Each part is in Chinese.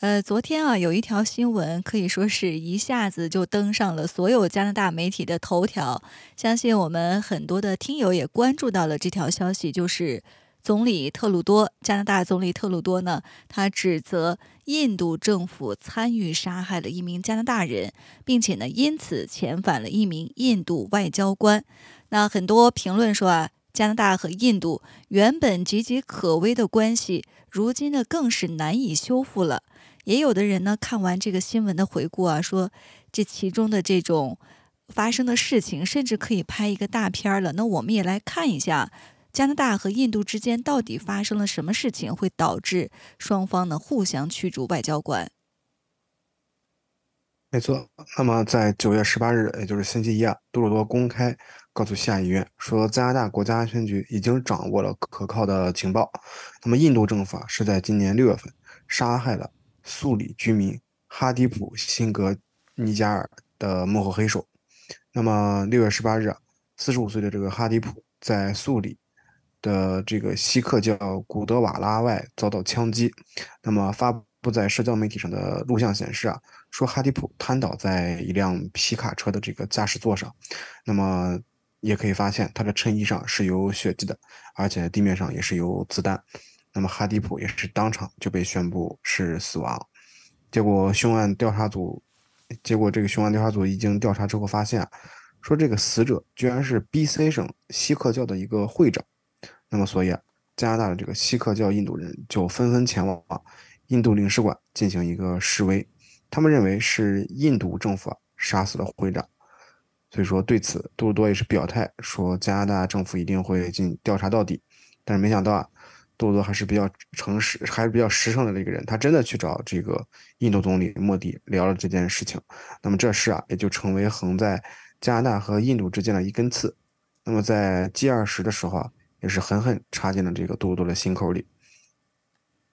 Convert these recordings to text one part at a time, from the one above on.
呃，昨天啊，有一条新闻可以说是一下子就登上了所有加拿大媒体的头条。相信我们很多的听友也关注到了这条消息，就是总理特鲁多，加拿大总理特鲁多呢，他指责印度政府参与杀害了一名加拿大人，并且呢，因此遣返了一名印度外交官。那很多评论说啊，加拿大和印度原本岌岌可危的关系，如今呢，更是难以修复了。也有的人呢，看完这个新闻的回顾啊，说这其中的这种发生的事情，甚至可以拍一个大片儿了。那我们也来看一下，加拿大和印度之间到底发生了什么事情，会导致双方呢互相驱逐外交官。没错，那么在九月十八日，也就是星期一啊，杜鲁多公开告诉下议院说，加拿大国家安全局已经掌握了可靠的情报。那么印度政府是在今年六月份杀害了。素里居民哈迪普辛格尼加尔的幕后黑手。那么六月十八日，四十五岁的这个哈迪普在素里的这个锡克教古德瓦拉外遭到枪击。那么发布在社交媒体上的录像显示啊，说哈迪普瘫倒在一辆皮卡车的这个驾驶座上。那么也可以发现他的衬衣上是有血迹的，而且地面上也是有子弹。那么哈迪普也是当场就被宣布是死亡，结果凶案调查组，结果这个凶案调查组一经调查之后发现，说这个死者居然是 B.C 省锡克教的一个会长，那么所以啊，加拿大的这个锡克教印度人就纷纷前往印度领事馆进行一个示威，他们认为是印度政府杀死了会长，所以说对此杜鲁多也是表态说加拿大政府一定会进调查到底，但是没想到啊。杜鲁多还是比较诚实，还是比较实诚的一个人。他真的去找这个印度总理莫迪聊了这件事情。那么这事啊，也就成为横在加拿大和印度之间的一根刺。那么在 G 二十的时候啊，也是狠狠插进了这个杜鲁多的心口里。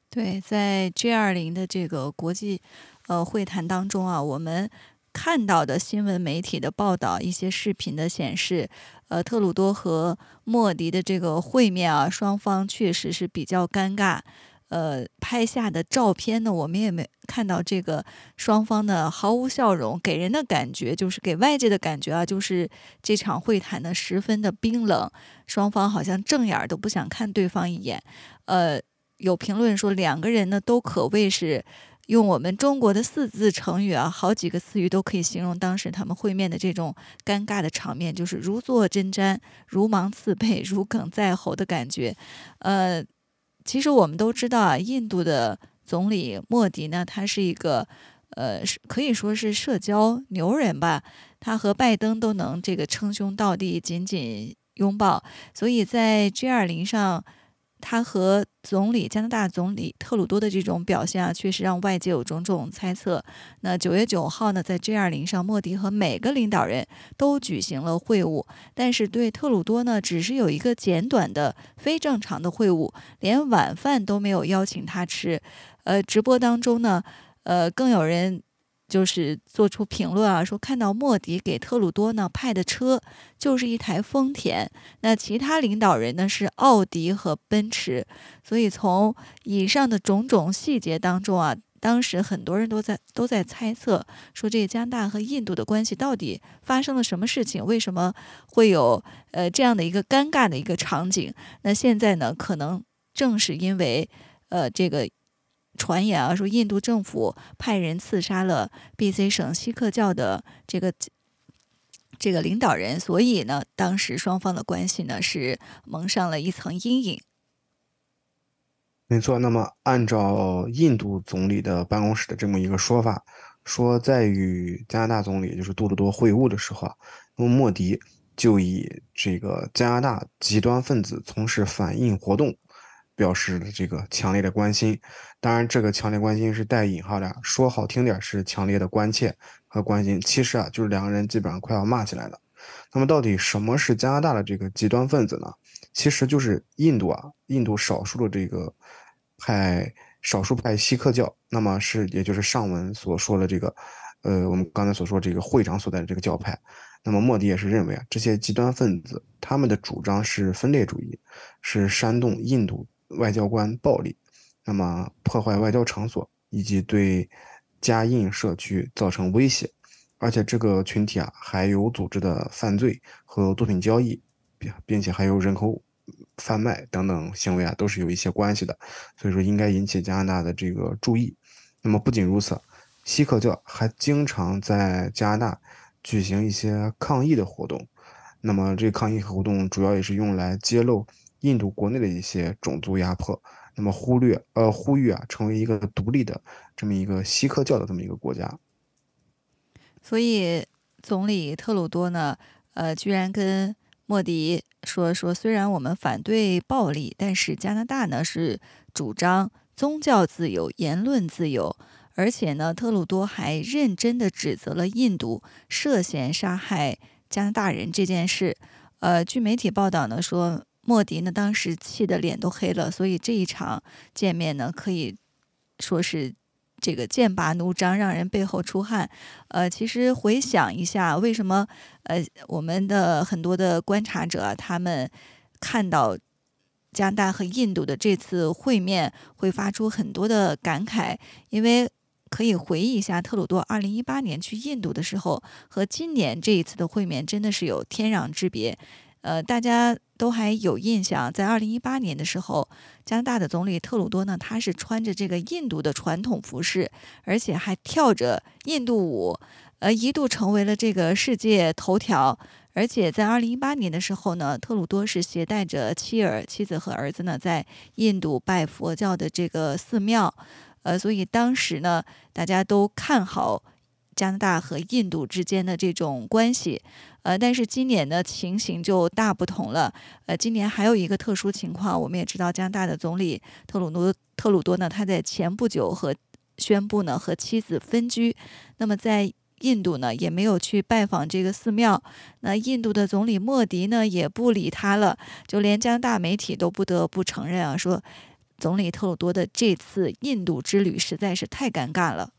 对，在 G 二零的这个国际呃会谈当中啊，我们。看到的新闻媒体的报道，一些视频的显示，呃，特鲁多和莫迪的这个会面啊，双方确实是比较尴尬。呃，拍下的照片呢，我们也没看到这个双方呢毫无笑容，给人的感觉就是给外界的感觉啊，就是这场会谈呢十分的冰冷，双方好像正眼都不想看对方一眼。呃，有评论说两个人呢都可谓是。用我们中国的四字成语啊，好几个词语都可以形容当时他们会面的这种尴尬的场面，就是如坐针毡、如芒刺背、如鲠在喉的感觉。呃，其实我们都知道啊，印度的总理莫迪呢，他是一个呃，可以说是社交牛人吧，他和拜登都能这个称兄道弟、紧紧拥抱，所以在 G 二零上。他和总理加拿大总理特鲁多的这种表现啊，确实让外界有种种猜测。那九月九号呢，在 G 二零上，莫迪和每个领导人都举行了会晤，但是对特鲁多呢，只是有一个简短的非正常的会晤，连晚饭都没有邀请他吃。呃，直播当中呢，呃，更有人。就是做出评论啊，说看到莫迪给特鲁多呢派的车就是一台丰田，那其他领导人呢是奥迪和奔驰，所以从以上的种种细节当中啊，当时很多人都在都在猜测，说这个加拿大和印度的关系到底发生了什么事情，为什么会有呃这样的一个尴尬的一个场景？那现在呢，可能正是因为呃这个。传言啊，说印度政府派人刺杀了 B.C 省锡克教的这个这个领导人，所以呢，当时双方的关系呢是蒙上了一层阴影。没错，那么按照印度总理的办公室的这么一个说法，说在与加拿大总理就是杜鲁多会晤的时候啊，那么莫迪就以这个加拿大极端分子从事反印活动。表示了这个强烈的关心，当然这个强烈关心是带引号的，说好听点是强烈的关切和关心，其实啊就是两个人基本上快要骂起来了。那么，到底什么是加拿大的这个极端分子呢？其实就是印度啊，印度少数的这个派少数派锡克教，那么是也就是上文所说的这个，呃，我们刚才所说这个会长所在的这个教派。那么莫迪也是认为啊，这些极端分子他们的主张是分裂主义，是煽动印度外交官暴力，那么破坏外交场所以及对加印社区造成威胁，而且这个群体啊还有组织的犯罪和毒品交易，并并且还有人口贩卖等等行为啊，都是有一些关系的，所以说应该引起加拿大的这个注意。那么不仅如此，锡克教还经常在加拿大。举行一些抗议的活动，那么这抗议活动主要也是用来揭露印度国内的一些种族压迫，那么忽略呃呼吁啊成为一个独立的这么一个锡克教的这么一个国家。所以总理特鲁多呢，呃，居然跟莫迪说说，虽然我们反对暴力，但是加拿大呢是主张宗教自由、言论自由。而且呢，特鲁多还认真地指责了印度涉嫌杀害加拿大人这件事。呃，据媒体报道呢，说莫迪呢当时气得脸都黑了，所以这一场见面呢，可以说是这个剑拔弩张，让人背后出汗。呃，其实回想一下，为什么呃我们的很多的观察者他们看到加拿大和印度的这次会面会发出很多的感慨，因为。可以回忆一下，特鲁多二零一八年去印度的时候，和今年这一次的会面真的是有天壤之别。呃，大家都还有印象，在二零一八年的时候，加拿大的总理特鲁多呢，他是穿着这个印度的传统服饰，而且还跳着印度舞，呃，一度成为了这个世界头条。而且在二零一八年的时候呢，特鲁多是携带着妻儿、妻子和儿子呢，在印度拜佛教的这个寺庙。呃，所以当时呢，大家都看好加拿大和印度之间的这种关系。呃，但是今年的，情形就大不同了。呃，今年还有一个特殊情况，我们也知道，加拿大的总理特鲁多特鲁多呢，他在前不久和宣布呢和妻子分居。那么在印度呢，也没有去拜访这个寺庙。那印度的总理莫迪呢，也不理他了。就连加拿大媒体都不得不承认啊，说。总理特鲁多的这次印度之旅实在是太尴尬了。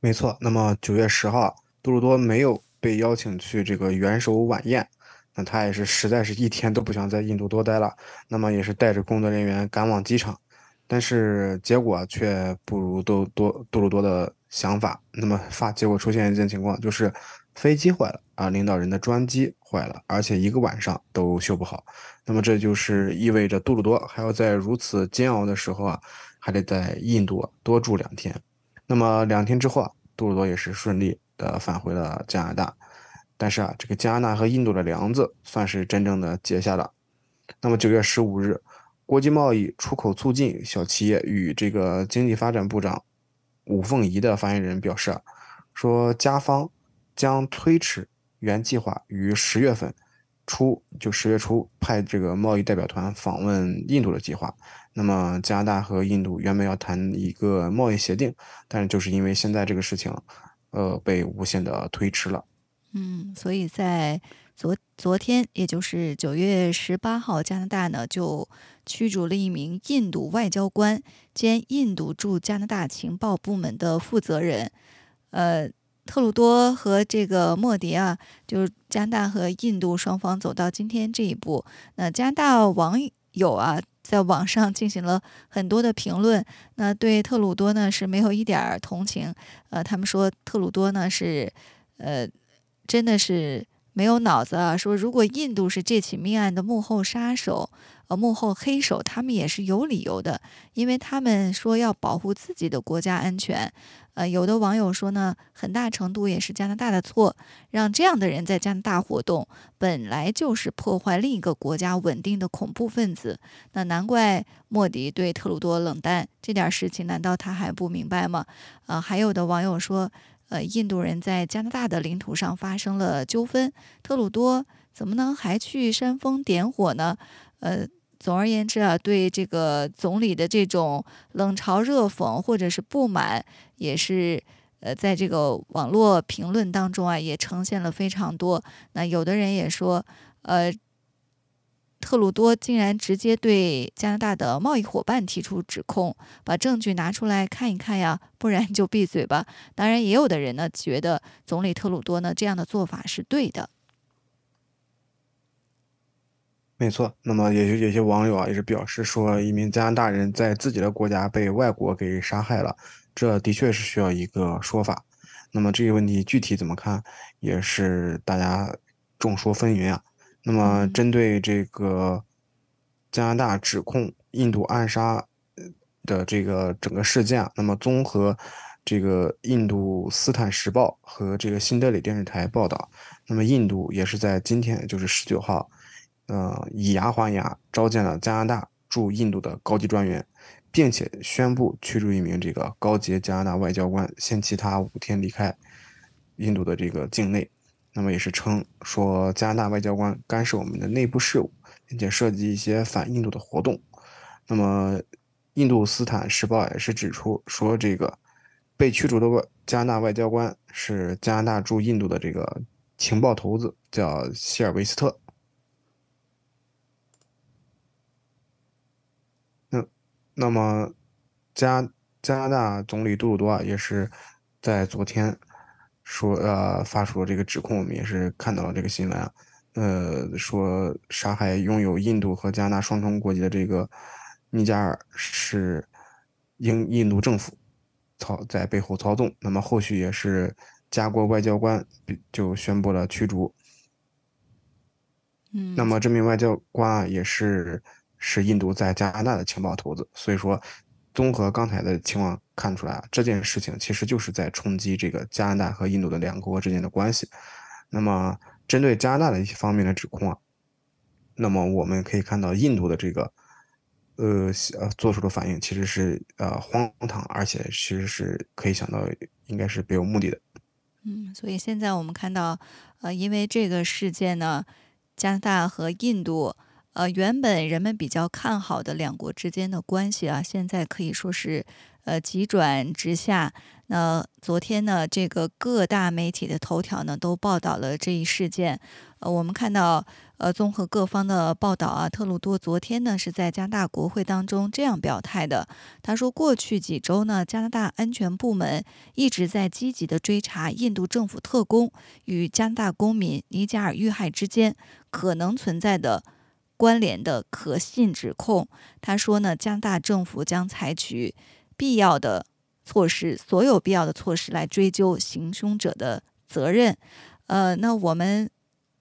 没错，那么九月十号，杜鲁多没有被邀请去这个元首晚宴，那他也是实在是一天都不想在印度多待了，那么也是带着工作人员赶往机场，但是结果却不如多多杜鲁多的想法，那么发结果出现一件情况，就是飞机坏了啊，领导人的专机坏了，而且一个晚上都修不好。那么这就是意味着杜鲁多还要在如此煎熬的时候啊，还得在印度多住两天。那么两天之后啊，杜鲁多也是顺利的返回了加拿大。但是啊，这个加拿大和印度的梁子算是真正的结下了。那么九月十五日，国际贸易出口促进小企业与这个经济发展部长武凤仪的发言人表示，说加方将推迟原计划于十月份。初就十月初派这个贸易代表团访问印度的计划，那么加拿大和印度原本要谈一个贸易协定，但是就是因为现在这个事情，呃，被无限的推迟了。嗯，所以在昨昨天，也就是九月十八号，加拿大呢就驱逐了一名印度外交官兼印度驻加拿大情报部门的负责人，呃。特鲁多和这个莫迪啊，就是加拿大和印度双方走到今天这一步。那加拿大网友啊，在网上进行了很多的评论，那对特鲁多呢是没有一点同情。呃，他们说特鲁多呢是，呃，真的是没有脑子啊。说如果印度是这起命案的幕后杀手。呃，幕后黑手他们也是有理由的，因为他们说要保护自己的国家安全。呃，有的网友说呢，很大程度也是加拿大的错，让这样的人在加拿大活动，本来就是破坏另一个国家稳定的恐怖分子。那难怪莫迪对特鲁多冷淡，这点事情难道他还不明白吗？呃，还有的网友说，呃，印度人在加拿大的领土上发生了纠纷，特鲁多怎么能还去煽风点火呢？呃。总而言之啊，对这个总理的这种冷嘲热讽或者是不满，也是呃，在这个网络评论当中啊，也呈现了非常多。那有的人也说，呃，特鲁多竟然直接对加拿大的贸易伙伴提出指控，把证据拿出来看一看呀，不然就闭嘴吧。当然，也有的人呢觉得总理特鲁多呢这样的做法是对的。没错，那么也有有些网友啊也是表示说，一名加拿大人在自己的国家被外国给杀害了。这的确是需要一个说法，那么这个问题具体怎么看，也是大家众说纷纭啊。那么针对这个加拿大指控印度暗杀的这个整个事件啊，那么综合这个印度斯坦时报和这个新德里电视台报道，那么印度也是在今天，就是十九号，呃，以牙还牙，召见了加拿大驻印度的高级专员。并且宣布驱逐一名这个高级加拿大外交官，限期他五天离开印度的这个境内。那么也是称说加拿大外交官干涉我们的内部事务，并且涉及一些反印度的活动。那么印度斯坦时报也是指出说，这个被驱逐的外加拿大外交官是加拿大驻印度的这个情报头子，叫希尔维斯特。那么，加加拿大总理杜鲁多啊，也是在昨天说，呃，发出了这个指控。我们也是看到了这个新闻啊，呃，说杀害拥有印度和加拿大双重国籍的这个尼加尔是英印度政府操在背后操纵。那么后续也是加国外交官就宣布了驱逐。嗯，那么这名外交官啊，也是。是印度在加拿大的情报头子，所以说，综合刚才的情况看出来啊，这件事情其实就是在冲击这个加拿大和印度的两国之间的关系。那么，针对加拿大的一些方面的指控啊，那么我们可以看到印度的这个，呃呃做出的反应其实是呃荒唐，而且其实是可以想到应该是别有目的的。嗯，所以现在我们看到，呃，因为这个事件呢，加拿大和印度。呃，原本人们比较看好的两国之间的关系啊，现在可以说是呃急转直下。那昨天呢，这个各大媒体的头条呢都报道了这一事件。呃，我们看到，呃，综合各方的报道啊，特鲁多昨天呢是在加拿大国会当中这样表态的。他说，过去几周呢，加拿大安全部门一直在积极的追查印度政府特工与加拿大公民尼加尔遇害之间可能存在的。关联的可信指控，他说呢，加拿大政府将采取必要的措施，所有必要的措施来追究行凶者的责任。呃，那我们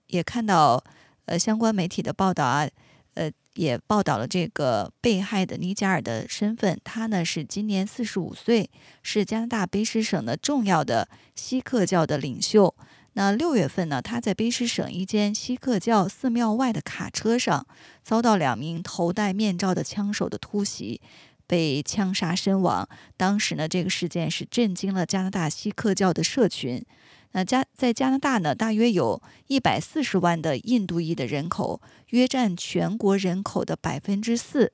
也看到，呃，相关媒体的报道啊，呃，也报道了这个被害的尼加尔的身份，他呢是今年四十五岁，是加拿大卑诗省的重要的锡克教的领袖。那六月份呢，他在卑诗省一间锡克教寺庙外的卡车上，遭到两名头戴面罩的枪手的突袭，被枪杀身亡。当时呢，这个事件是震惊了加拿大锡克教的社群。那加在加拿大呢，大约有一百四十万的印度裔的人口，约占全国人口的百分之四，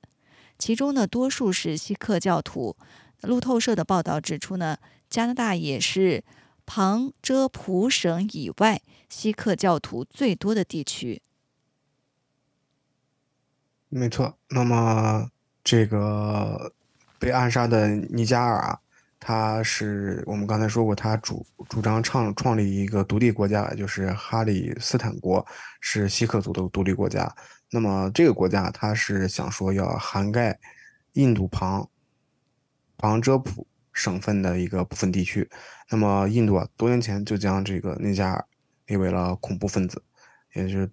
其中呢，多数是锡克教徒。路透社的报道指出呢，加拿大也是。旁遮普省以外，锡克教徒最多的地区。没错，那么这个被暗杀的尼加尔啊，他是我们刚才说过，他主主张创创立一个独立国家，就是哈里斯坦国，是锡克族的独立国家。那么这个国家，他是想说要涵盖印度旁旁遮普。省份的一个部分地区，那么印度啊，多年前就将这个内加尔列为了恐怖分子，也就是，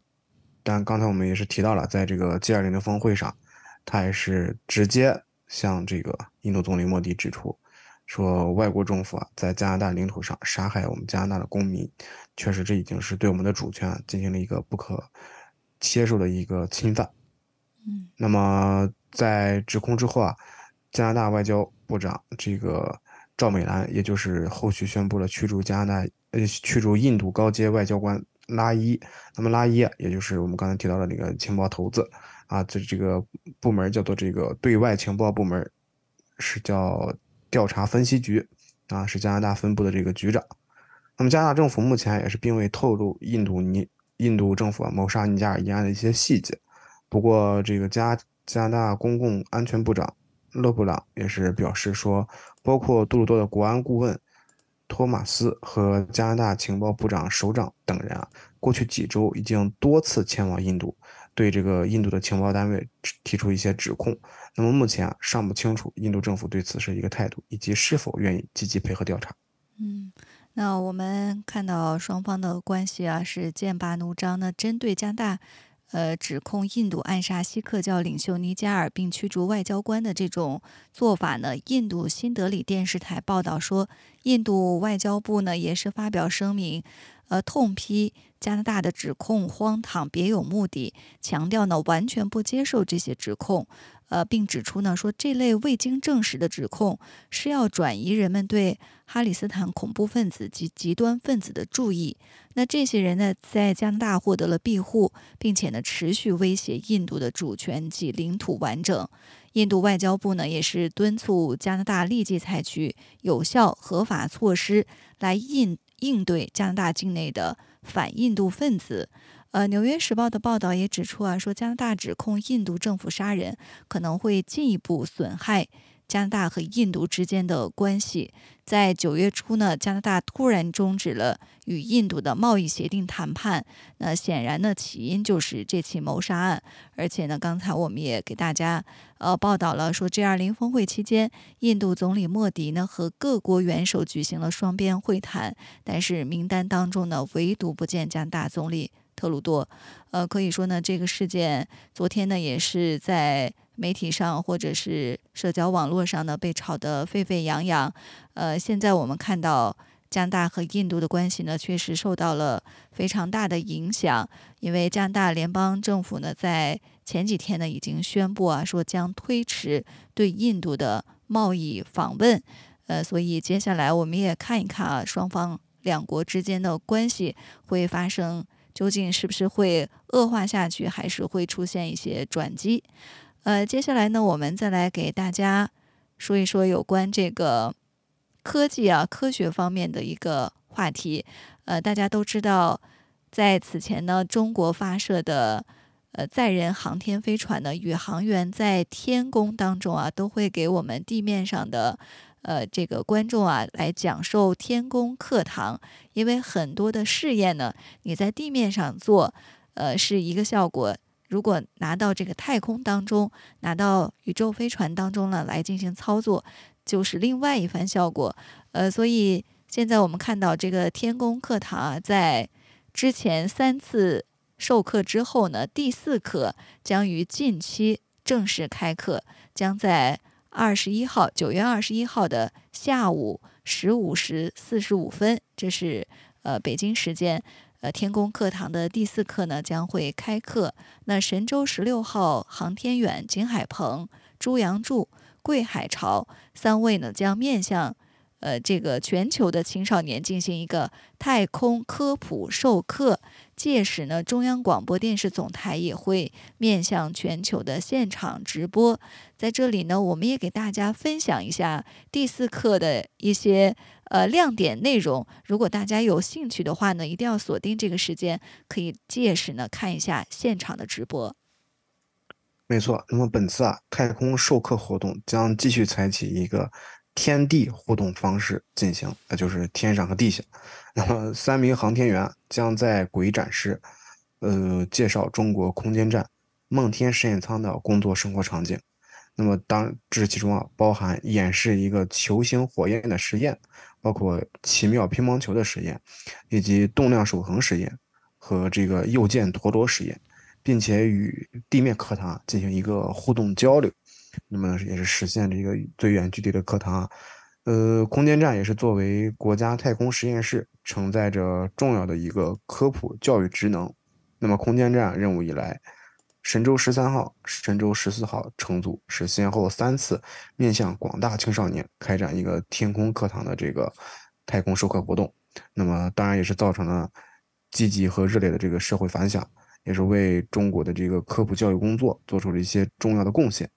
但刚才我们也是提到了，在这个 G20 的峰会上，他也是直接向这个印度总理莫迪指出，说外国政府啊在加拿大领土上杀害我们加拿大的公民，确实这已经是对我们的主权进行了一个不可接受的一个侵犯。嗯，那么在指控之后啊。加拿大外交部长这个赵美兰，也就是后续宣布了驱逐加拿大呃驱逐印度高阶外交官拉伊。那么拉伊啊，也就是我们刚才提到的那个情报头子啊，这这个部门叫做这个对外情报部门，是叫调查分析局。啊，是加拿大分部的这个局长。那么加拿大政府目前也是并未透露印度尼印度政府谋杀尼加尔一案的一些细节。不过，这个加加拿大公共安全部长勒布朗也是表示说，包括杜鲁多的国安顾问托马斯和加拿大情报部长首长等人啊，过去几周已经多次前往印度，对这个印度的情报单位提出一些指控。那么目前啊，尚不清楚印度政府对此是一个态度，以及是否愿意积极配合调查。嗯。那我们看到双方的关系啊是剑拔弩张。那针对加拿大，呃，指控印度暗杀锡克教领袖尼加尔并驱逐外交官的这种做法呢，印度新德里电视台报道说，印度外交部呢也是发表声明，呃，痛批加拿大的指控荒唐、别有目的，强调呢完全不接受这些指控。呃，并指出呢，说这类未经证实的指控是要转移人们对哈里斯坦恐怖分子及极端分子的注意。那这些人呢，在加拿大获得了庇护，并且呢，持续威胁印度的主权及领土完整。印度外交部呢，也是敦促加拿大立即采取有效合法措施来应应对加拿大境内的反印度分子。呃，《纽约时报》的报道也指出啊，说加拿大指控印度政府杀人，可能会进一步损害加拿大和印度之间的关系。在九月初呢，加拿大突然终止了与印度的贸易协定谈判。那显然呢，起因就是这起谋杀案。而且呢，刚才我们也给大家呃报道了，说 G20 峰会期间，印度总理莫迪呢和各国元首举行了双边会谈，但是名单当中呢，唯独不见加拿大总理。特鲁多，呃，可以说呢，这个事件昨天呢也是在媒体上或者是社交网络上呢被炒得沸沸扬扬。呃，现在我们看到加拿大和印度的关系呢确实受到了非常大的影响，因为加拿大联邦政府呢在前几天呢已经宣布啊说将推迟对印度的贸易访问。呃，所以接下来我们也看一看啊双方两国之间的关系会发生。究竟是不是会恶化下去，还是会出现一些转机？呃，接下来呢，我们再来给大家说一说有关这个科技啊、科学方面的一个话题。呃，大家都知道，在此前呢，中国发射的呃载人航天飞船呢，宇航员在天宫当中啊，都会给我们地面上的。呃，这个观众啊，来讲授天宫课堂，因为很多的试验呢，你在地面上做，呃，是一个效果；如果拿到这个太空当中，拿到宇宙飞船当中呢，来进行操作，就是另外一番效果。呃，所以现在我们看到这个天宫课堂啊，在之前三次授课之后呢，第四课将于近期正式开课，将在。二十一号，九月二十一号的下午十五时四十五分，这是呃北京时间，呃天宫课堂的第四课呢将会开课。那神舟十六号航天员景海鹏、朱杨柱、桂海潮三位呢将面向。呃，这个全球的青少年进行一个太空科普授课，届时呢，中央广播电视总台也会面向全球的现场直播。在这里呢，我们也给大家分享一下第四课的一些呃亮点内容。如果大家有兴趣的话呢，一定要锁定这个时间，可以届时呢看一下现场的直播。没错，那么本次啊，太空授课活动将继续采取一个。天地互动方式进行，那就是天上和地下。那么三名航天员将在轨展示，呃，介绍中国空间站梦天实验舱的工作生活场景。那么当这其中啊，包含演示一个球形火焰的实验，包括奇妙乒乓球的实验，以及动量守恒实验和这个右键陀螺实验，并且与地面课堂进行一个互动交流。那么也是实现这个最远距离的课堂，呃，空间站也是作为国家太空实验室，承载着重要的一个科普教育职能。那么空间站任务以来，神舟十三号、神舟十四号乘组是先后三次面向广大青少年开展一个天空课堂的这个太空授课活动。那么当然也是造成了积极和热烈的这个社会反响，也是为中国的这个科普教育工作做出了一些重要的贡献。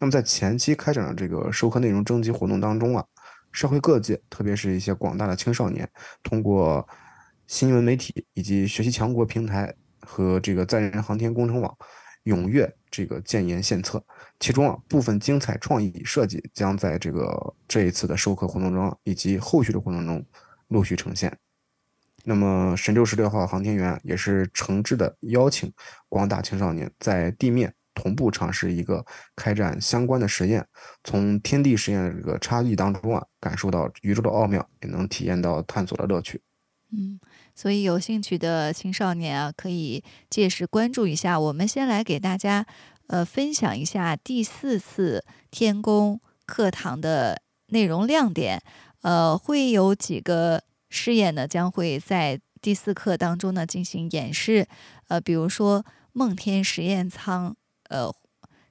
那么在前期开展的这个授课内容征集活动当中啊，社会各界，特别是一些广大的青少年，通过新闻媒体以及学习强国平台和这个载人航天工程网，踊跃这个建言献策。其中啊，部分精彩创意设计将在这个这一次的授课活动中以及后续的活动中陆续呈现。那么，神舟十六号航天员也是诚挚的邀请广大青少年在地面同步尝试一个开展相关的实验，从天地实验的这个差异当中啊，感受到宇宙的奥妙，也能体验到探索的乐趣。嗯，所以有兴趣的青少年啊，可以届时关注一下。我们先来给大家呃分享一下第四次天宫课堂的内容亮点，呃，会有几个。试验呢将会在第四课当中呢进行演示，呃，比如说梦天实验舱，呃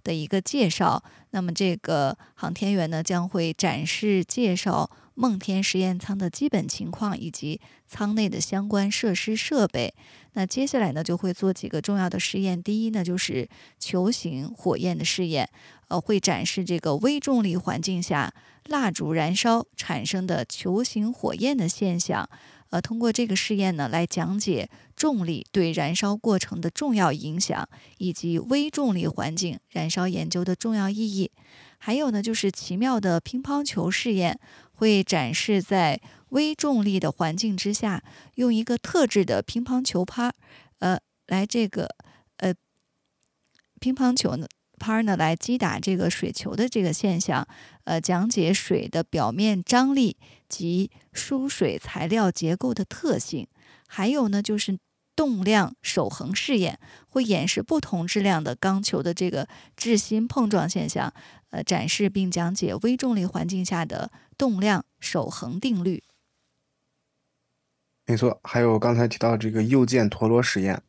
的一个介绍。那么这个航天员呢将会展示介绍梦天实验舱的基本情况以及舱内的相关设施设备。那接下来呢就会做几个重要的试验。第一呢就是球形火焰的试验，呃，会展示这个微重力环境下。蜡烛燃烧产生的球形火焰的现象，呃，通过这个试验呢，来讲解重力对燃烧过程的重要影响，以及微重力环境燃烧研究的重要意义。还有呢，就是奇妙的乒乓球试验，会展示在微重力的环境之下，用一个特制的乒乓球拍，呃，来这个呃，乒乓球呢。拍呢来击打这个水球的这个现象，呃，讲解水的表面张力及输水材料结构的特性，还有呢就是动量守恒试验，会演示不同质量的钢球的这个质心碰撞现象，呃，展示并讲解微重力环境下的动量守恒定律。没错，还有刚才提到这个右键陀螺实验。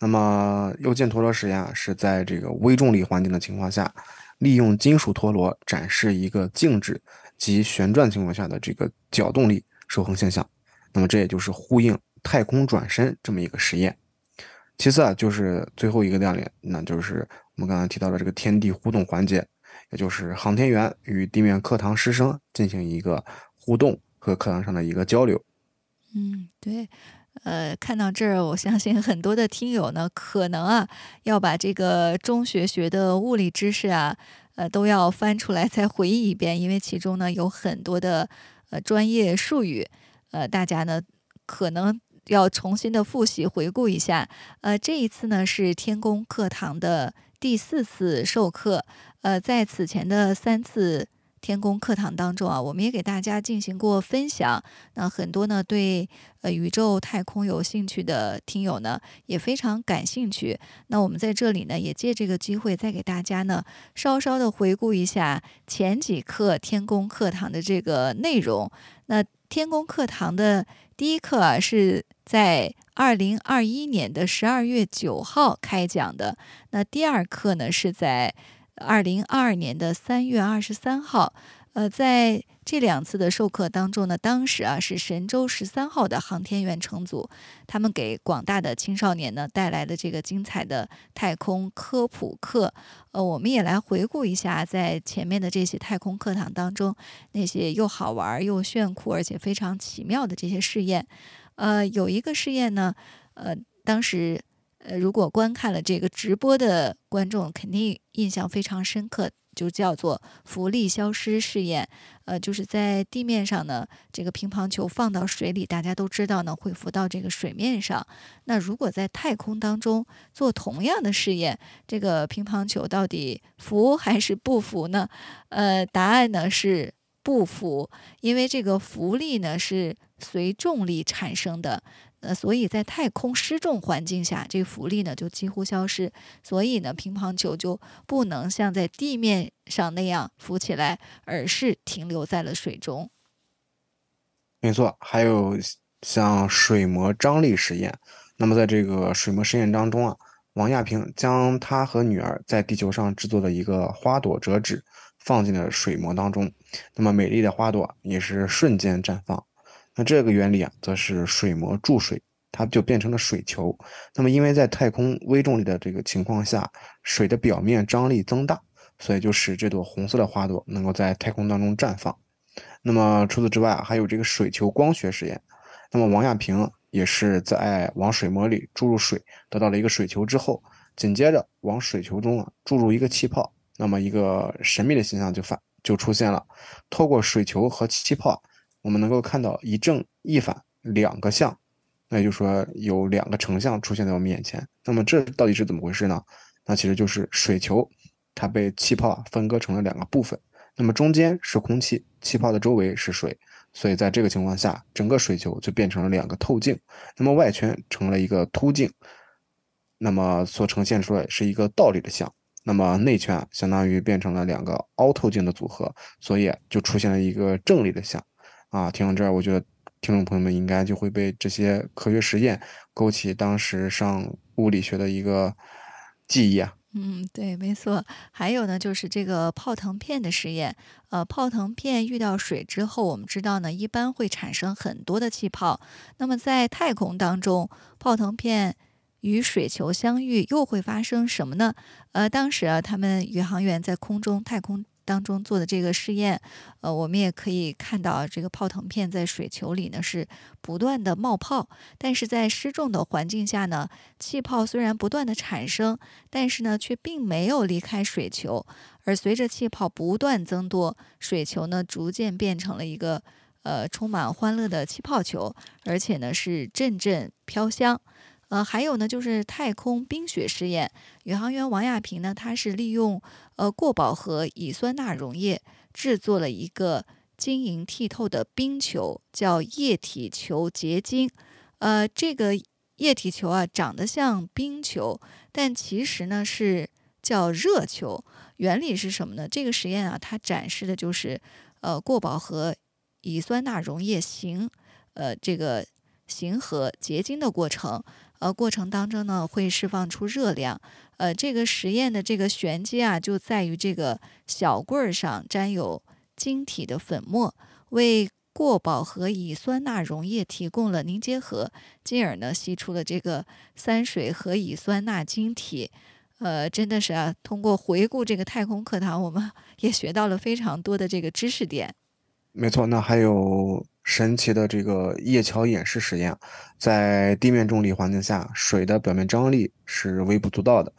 那么右键陀螺实验啊，是在这个微重力环境的情况下，利用金属陀螺展示一个静止及旋转情况下的这个角动力守恒现象。那么这也就是呼应太空转身这么一个实验。其次啊，就是最后一个亮点，那就是我们刚刚提到的这个天地互动环节，也就是航天员与地面课堂师生进行一个互动和课堂上的一个交流。嗯，对。呃，看到这儿，我相信很多的听友呢，可能啊要把这个中学学的物理知识啊，呃，都要翻出来再回忆一遍，因为其中呢有很多的呃专业术语，呃，大家呢可能要重新的复习回顾一下。呃，这一次呢是天宫课堂的第四次授课，呃，在此前的三次。天宫课堂当中啊，我们也给大家进行过分享。那很多呢对呃宇宙太空有兴趣的听友呢，也非常感兴趣。那我们在这里呢，也借这个机会再给大家呢稍稍的回顾一下前几课天宫课堂的这个内容。那天宫课堂的第一课啊，是在二零二一年的十二月九号开讲的。那第二课呢，是在。二零二二年的三月二十三号，呃，在这两次的授课当中呢，当时啊是神舟十三号的航天员乘组，他们给广大的青少年呢带来的这个精彩的太空科普课。呃，我们也来回顾一下，在前面的这些太空课堂当中，那些又好玩又炫酷而且非常奇妙的这些试验。呃，有一个试验呢，呃，当时。呃，如果观看了这个直播的观众，肯定印象非常深刻，就叫做浮力消失试验。呃，就是在地面上呢，这个乒乓球放到水里，大家都知道呢，会浮到这个水面上。那如果在太空当中做同样的试验，这个乒乓球到底浮还是不浮呢？呃，答案呢是不浮，因为这个浮力呢是随重力产生的。呃，所以在太空失重环境下，这个浮力呢就几乎消失，所以呢，乒乓球就不能像在地面上那样浮起来，而是停留在了水中。没错，还有像水膜张力实验。那么在这个水膜实验当中啊，王亚平将他和女儿在地球上制作的一个花朵折纸放进了水膜当中，那么美丽的花朵也是瞬间绽放。那这个原理啊，则是水膜注水，它就变成了水球。那么，因为在太空微重力的这个情况下，水的表面张力增大，所以就使这朵红色的花朵能够在太空当中绽放。那么除此之外啊，还有这个水球光学实验。那么王亚平也是在往水膜里注入水，得到了一个水球之后，紧接着往水球中啊注入一个气泡，那么一个神秘的现象就发就出现了。透过水球和气泡，我们能够看到一正一反两个像，那也就是说有两个成像出现在我们眼前。那么这到底是怎么回事呢？那其实就是水球它被气泡分割成了两个部分。那么中间是空气，气泡的周围是水，所以在这个情况下，整个水球就变成了两个透镜，那么外圈成了一个凸镜，那么所呈现出来是一个倒立的像，那么内圈相当于变成了两个凹透镜的组合，所以就出现了一个正立的像。啊，听到这儿，我觉得听众朋友们应该就会被这些科学实验勾起当时上物理学的一个记忆啊。嗯，对，没错。还有呢，就是这个泡腾片的实验。呃，泡腾片遇到水之后，我们知道呢，一般会产生很多的气泡。那么在太空当中，泡腾片与水球相遇，又会发生什么呢？呃，当时啊，他们宇航员在空中太空。当中做的这个试验，呃，我们也可以看到，这个泡腾片在水球里呢是不断的冒泡，但是在失重的环境下呢，气泡虽然不断的产生，但是呢却并没有离开水球，而随着气泡不断增多，水球呢逐渐变成了一个呃充满欢乐的气泡球，而且呢是阵阵飘香。呃，还有呢，就是太空冰雪试验，宇航员王亚平呢，他是利用呃过饱和乙酸钠溶液制作了一个晶莹剔透的冰球，叫液体球结晶。呃，这个液体球啊，长得像冰球，但其实呢是叫热球。原理是什么呢？这个实验啊，它展示的就是呃过饱和乙酸钠溶液形呃这个形和结晶的过程。呃，过程当中呢，会释放出热量。呃，这个实验的这个玄机啊，就在于这个小棍儿上沾有晶体的粉末，为过饱和乙酸钠溶液提供了凝结核，进而呢吸出了这个三水和乙酸钠晶体。呃，真的是啊，通过回顾这个太空课堂，我们 也学到了非常多的这个知识点。没错，那还有。神奇的这个液桥演示实验，在地面重力环境下，水的表面张力是微不足道的。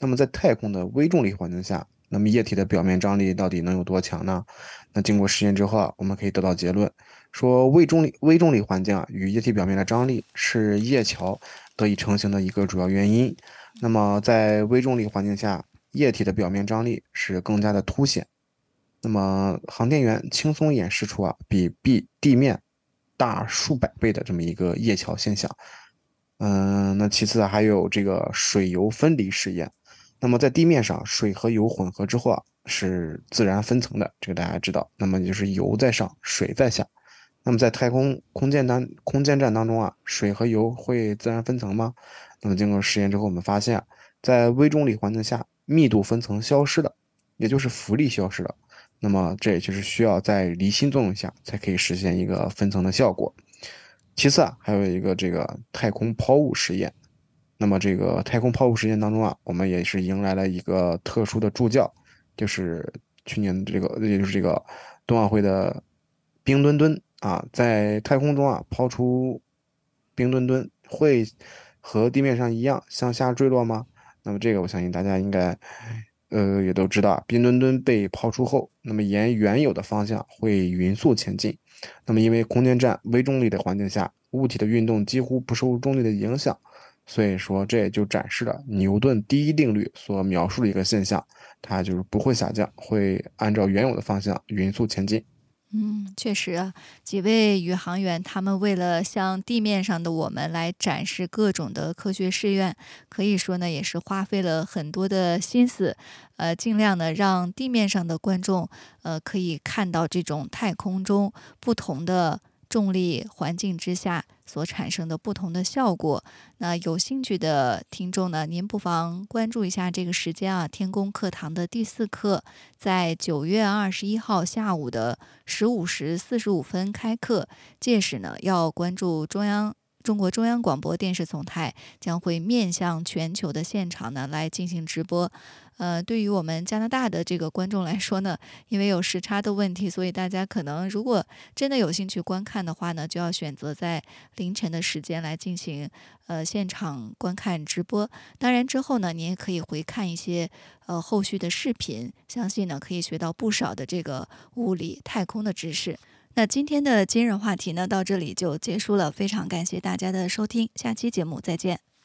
那么在太空的微重力环境下，那么液体的表面张力到底能有多强呢？那经过实验之后啊，我们可以得到结论，说微重力微重力环境啊与液体表面的张力是液桥得以成型的一个主要原因。那么在微重力环境下，液体的表面张力是更加的凸显。那么航天员轻松演示出啊，比地地面大数百倍的这么一个液桥现象。嗯，那其次还有这个水油分离实验。那么在地面上，水和油混合之后啊，是自然分层的，这个大家知道。那么就是油在上，水在下。那么在太空空间当空间站当中啊，水和油会自然分层吗？那么经过实验之后，我们发现啊，在微重力环境下，密度分层消失了，也就是浮力消失了。那么这也就是需要在离心作用下才可以实现一个分层的效果。其次啊，还有一个这个太空抛物实验。那么这个太空抛物实验当中啊，我们也是迎来了一个特殊的助教，就是去年这个，也就是这个冬奥会的冰墩墩啊，在太空中啊抛出冰墩墩会和地面上一样向下坠落吗？那么这个我相信大家应该。呃，也都知道，冰墩墩被抛出后，那么沿原有的方向会匀速前进。那么因为空间站微重力的环境下，物体的运动几乎不受重力的影响，所以说这也就展示了牛顿第一定律所描述的一个现象，它就是不会下降，会按照原有的方向匀速前进。嗯，确实啊，几位宇航员他们为了向地面上的我们来展示各种的科学试验，可以说呢也是花费了很多的心思，呃，尽量的让地面上的观众呃可以看到这种太空中不同的。重力环境之下所产生的不同的效果。那有兴趣的听众呢，您不妨关注一下这个时间啊，天宫课堂的第四课在九月二十一号下午的十五时四十五分开课。届时呢，要关注中央中国中央广播电视总台将会面向全球的现场呢来进行直播。呃，对于我们加拿大的这个观众来说呢，因为有时差的问题，所以大家可能如果真的有兴趣观看的话呢，就要选择在凌晨的时间来进行呃现场观看直播。当然之后呢，您也可以回看一些呃后续的视频，相信呢可以学到不少的这个物理、太空的知识。那今天的今日话题呢，到这里就结束了。非常感谢大家的收听，下期节目再见。